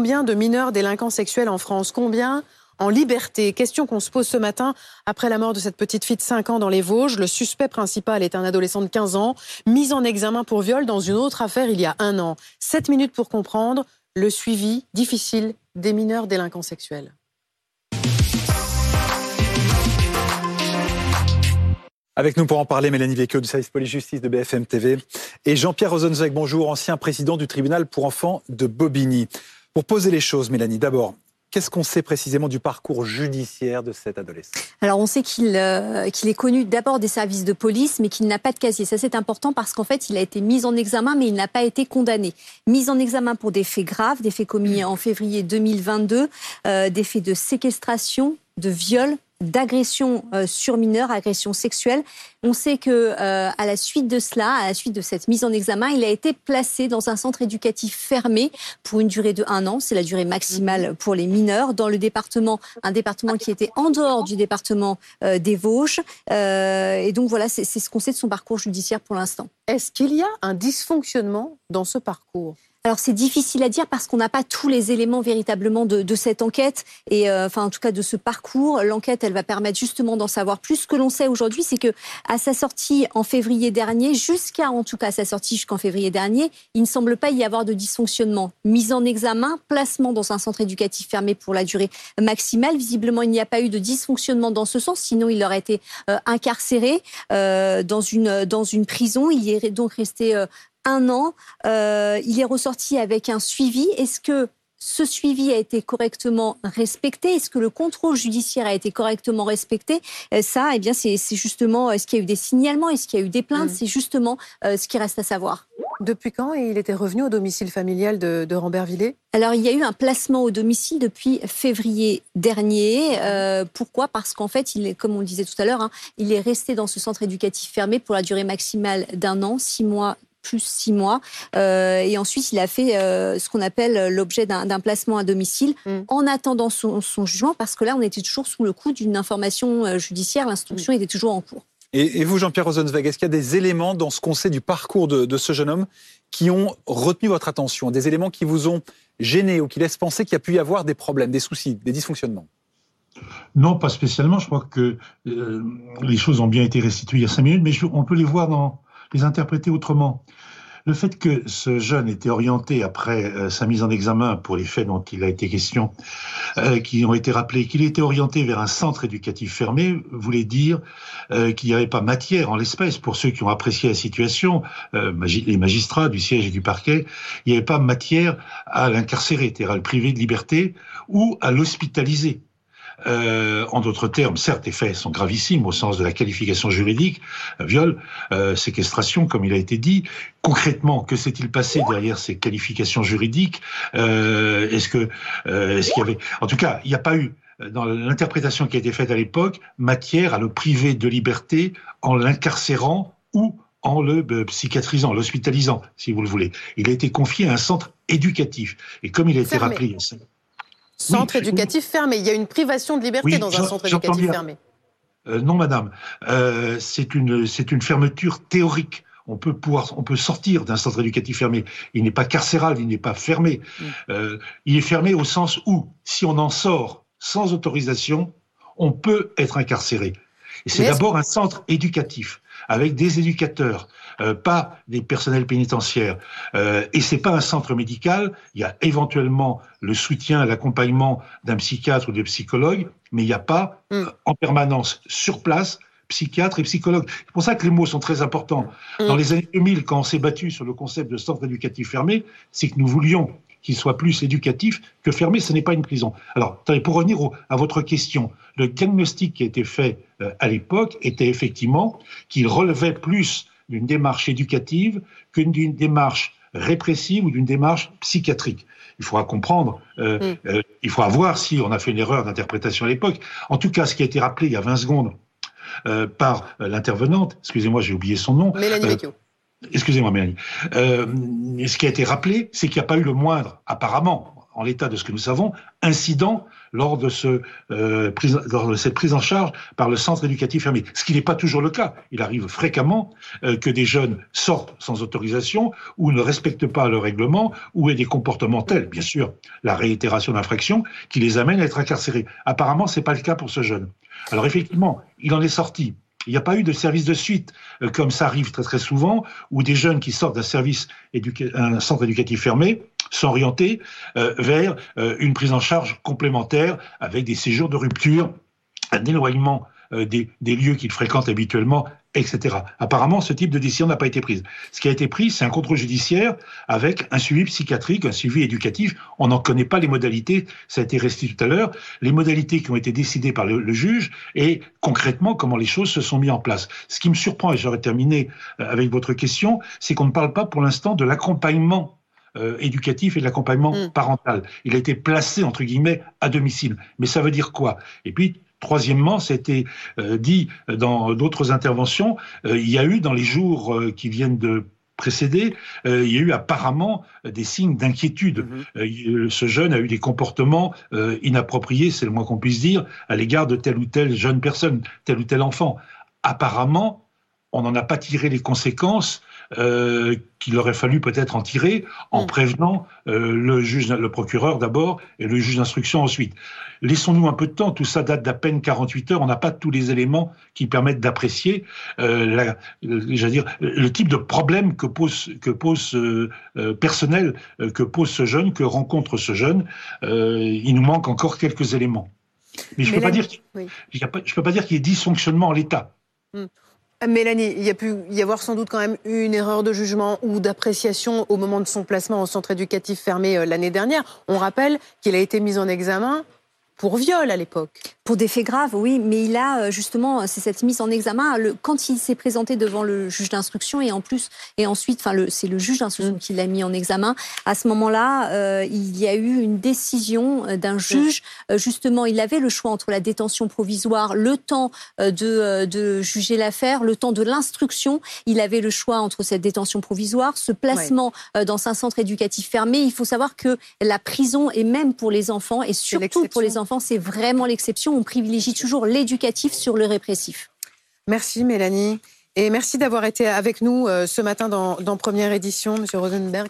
Combien de mineurs délinquants sexuels en France? Combien en liberté? Question qu'on se pose ce matin après la mort de cette petite fille de 5 ans dans les Vosges. Le suspect principal est un adolescent de 15 ans, mis en examen pour viol dans une autre affaire il y a un an. 7 minutes pour comprendre le suivi difficile des mineurs délinquants sexuels. Avec nous pour en parler, Mélanie Vecchio du service police-justice de BFM TV et Jean-Pierre Rosenzweig, bonjour, ancien président du tribunal pour enfants de Bobigny. Pour poser les choses, Mélanie, d'abord, Qu'est-ce qu'on sait précisément du parcours judiciaire de cet adolescent? Alors on sait qu'il euh, qu'il est connu d'abord des services de police, mais qu'il n'a pas de casier. Ça c'est important parce qu'en fait il a été mis en examen, mais il n'a pas été condamné. Mis en examen pour des faits graves, des faits commis en février 2022, euh, des faits de séquestration, de viol, d'agression euh, sur mineurs, agression sexuelle. On sait que euh, à la suite de cela, à la suite de cette mise en examen, il a été placé dans un centre éducatif fermé pour une durée de un an. C'est la durée maximale mhm. pour les mineurs dans le département, un département qui était en dehors du département euh, des Vosges. et donc voilà, c'est ce qu'on sait de son parcours judiciaire pour l'instant. Est-ce qu'il y a un dysfonctionnement dans ce parcours? Alors c'est difficile à dire parce qu'on n'a pas tous les éléments véritablement de, cette enquête et euh, enfin en tout cas de ce parcours. L'enquête, elle va permettre justement d'en savoir plus. Ce que l'on sait aujourd'hui, c'est que à sa sortie en février dernier, jusqu'à en tout cas sa sortie jusqu'en février dernier, il ne semble pas y avoir de dysfonctionnement. Mise en examen, placement dans un centre éducatif fermé pour la durée maximale. Visiblement, il n'y a pas eu de dysfonctionnement dans ce sens, sinon il aurait été euh, incarcéré euh, dans une dans une prison. Il y est donc resté un an. Euh, il est ressorti avec un suivi. Est-ce que ce suivi a été correctement respecté? Est-ce que le contrôle judiciaire a été correctement respecté? Euh, Ça, eh bien, c'est justement, est-ce qu'il y a eu des signalements? Est-ce qu'il y a eu des plaintes? Mm. C'est justement euh, ce qui reste à savoir. Depuis quand il était revenu au domicile familial de, de Rambervillers Alors, il y a eu un placement au domicile depuis février dernier. pourquoi? Parce qu'en fait, il est, comme on le disait tout à l'heure, hein, il est resté dans ce centre éducatif fermé pour la durée maximale d'un an, six mois plus six mois. Euh, et ensuite, il a fait euh, ce qu'on appelle l'objet d'un placement à domicile mm. en attendant son, jugement, parce que là, on était toujours sous le coup d'une information euh, judiciaire. L'instruction mm. était toujours en cours. Et, vous, Jean-Pierre Rosenzweig, est-ce qu'il y a des éléments dans ce qu'on sait du parcours de, ce jeune homme qui ont retenu votre attention, des éléments qui vous ont gêné ou qui laissent penser qu'il y a pu y avoir des problèmes, des soucis, des dysfonctionnements? Non, pas spécialement. Je crois que les choses ont bien été restituées il y a cinq minutes, mais on peut les voir dans, les interpréter autrement. Le fait que ce jeune était orienté après euh, sa mise en examen pour les faits dont il a été question, euh, qui ont été rappelés, qu'il était orienté vers un centre éducatif fermé, voulait dire euh, qu'il n'y avait pas matière en l'espèce pour ceux qui ont apprécié la situation, les magistrats du siège et du parquet, il n'y avait pas matière à l'incarcérer, c'est-à-dire à le priver de liberté ou à l'hospitaliser. Euh, en d'autres termes, certes, les faits sont gravissimes au sens de la qualification juridique, euh, viol, euh, séquestration, comme il a été dit. Concrètement, que s'est-il passé derrière ces qualifications juridiques? Est-ce que, est-ce qu'il y avait, en tout cas, il n'y a pas eu dans l'interprétation qui a été faite à l'époque, matière à le priver de liberté en l'incarcérant ou en le psychiatrisant, l'hospitalisant, si vous le voulez. Il a été confié à un centre éducatif. Et comme il a été rappelé, Centre éducatif fermé. Il y a une privation de liberté dans un centre éducatif fermé. Euh, non, madame. Euh, c'est une, fermeture théorique. On peut pouvoir, on peut sortir d'un centre éducatif fermé. Il n'est pas carcéral, il n'est pas fermé. Mm. Euh, il est fermé au sens où, si on en sort sans autorisation, on peut être incarcéré. Et c'est d'abord un centre éducatif avec des éducateurs, euh, pas des personnels pénitentiaires. Euh, et c'est pas un centre médical. Il y a éventuellement le soutien, l'accompagnement d'un psychiatre ou de psychologue, mais il n'y a pas mm. euh, en permanence sur place psychiatre et psychologue. C'est pour ça que les mots sont très importants. Mm. Dans les années 2000, quand on s'est battu sur le concept de centre éducatif fermé, c'est que nous voulions qu'il soit plus éducatif que fermé, ce n'est pas une prison. Alors, pour revenir à votre question, le diagnostic qui a été fait euh, à l'époque était effectivement qu'il relevait plus d'une démarche éducative que d'une démarche répressive ou d'une démarche psychiatrique. Il faudra comprendre, euh, mm. euh, il faudra voir si on a fait une erreur d'interprétation à l'époque. En tout cas, ce qui a été rappelé il y a 20 secondes par l'intervenante, excusez-moi, j'ai oublié son nom. Mélanie Vecchio. Excusez-moi, Mélanie. ce qui a été rappelé, c'est qu'il n'y a pas eu le moindre, apparemment, en l'état de ce que nous savons, incident lors de, ce, euh, cette prise en charge par le centre éducatif fermé. Ce qui n'est pas toujours le cas. Il arrive fréquemment euh, que des jeunes sortent sans autorisation ou ne respectent pas le règlement ou aient des comportements tels, bien sûr, la réitération d'infractions, qui les amènent à être incarcérés. Apparemment, c'est pas le cas pour ce jeune. Alors effectivement, il en est sorti. Il n'y a pas eu de service de suite, euh, comme ça arrive très souvent, où des jeunes qui sortent d'un service un centre éducatif fermé sont orientés euh, vers euh, une prise en charge complémentaire avec des séjours de rupture, un éloignement des, des, lieux qu'ils fréquentent habituellement etc. Apparemment, ce type de décision n'a pas été prise. Ce qui a été pris, c'est un contrôle judiciaire avec un suivi psychiatrique, un suivi éducatif. On n'en connaît pas les modalités, ça a été resté tout à l'heure, les modalités qui ont été décidées par le, juge et concrètement comment les choses se sont mises en place. Ce qui me surprend, et j'aurais terminé euh, avec votre question, c'est qu'on ne parle pas pour l'instant de l'accompagnement euh, éducatif et de l'accompagnement mm. parental. Il a été placé, entre guillemets, à domicile. Mais ça veut dire quoi? Et puis, Troisièmement, c'était euh, dit dans d'autres interventions, euh, il y a eu dans les jours euh, qui viennent de précéder, il y a eu apparemment des signes d'inquiétude. Mm-hmm. ce jeune a eu des comportements inappropriés, c'est le moins qu'on puisse dire, à l'égard de telle ou telle jeune personne, tel ou tel enfant. Apparemment, on n'en a pas tiré les conséquences euh, qu'il aurait fallu peut-être en tirer en mm. prévenant euh, le juge, le procureur d'abord et le juge d'instruction ensuite. Laissons-nous un peu de temps. Tout ça date d'à peine 48 heures. On n'a pas tous les éléments qui permettent d'apprécier euh, dire, le type de problème que pose, que pose euh, personnel que pose ce jeune, que rencontre ce jeune. il nous manque encore quelques éléments. Mais je ne peux, pas dire peux pas dire qu'il y ait dysfonctionnement en l'état. Mm. Mélanie, il y a pu y avoir sans doute quand même une erreur de jugement ou d'appréciation au moment de son placement au centre éducatif fermé euh, l'année dernière. On rappelle qu'il a été mis en examen pour viol à l'époque. Pour des faits graves, oui, mais il a euh, justement, c'est cette mise en examen. Le, quand il s'est présenté devant le juge d'instruction et en plus, et ensuite, enfin, c'est le juge d'instruction mm. qui l'a mis en examen. À ce moment-là, euh, il y a eu une décision euh, d'un juge. justement, il avait le choix entre la détention provisoire, le temps de, de juger l'affaire, le temps de l'instruction. Il avait le choix entre cette détention provisoire, ce placement dans un centre éducatif fermé. Il faut savoir que la prison, et même pour les enfants, et surtout pour les enfants, c'est vraiment l'exception. On privilégie toujours l'éducatif sur le répressif. Merci Mélanie. Et merci d'avoir été avec nous euh, ce matin dans, dans Première Édition, Monsieur Rosenberg.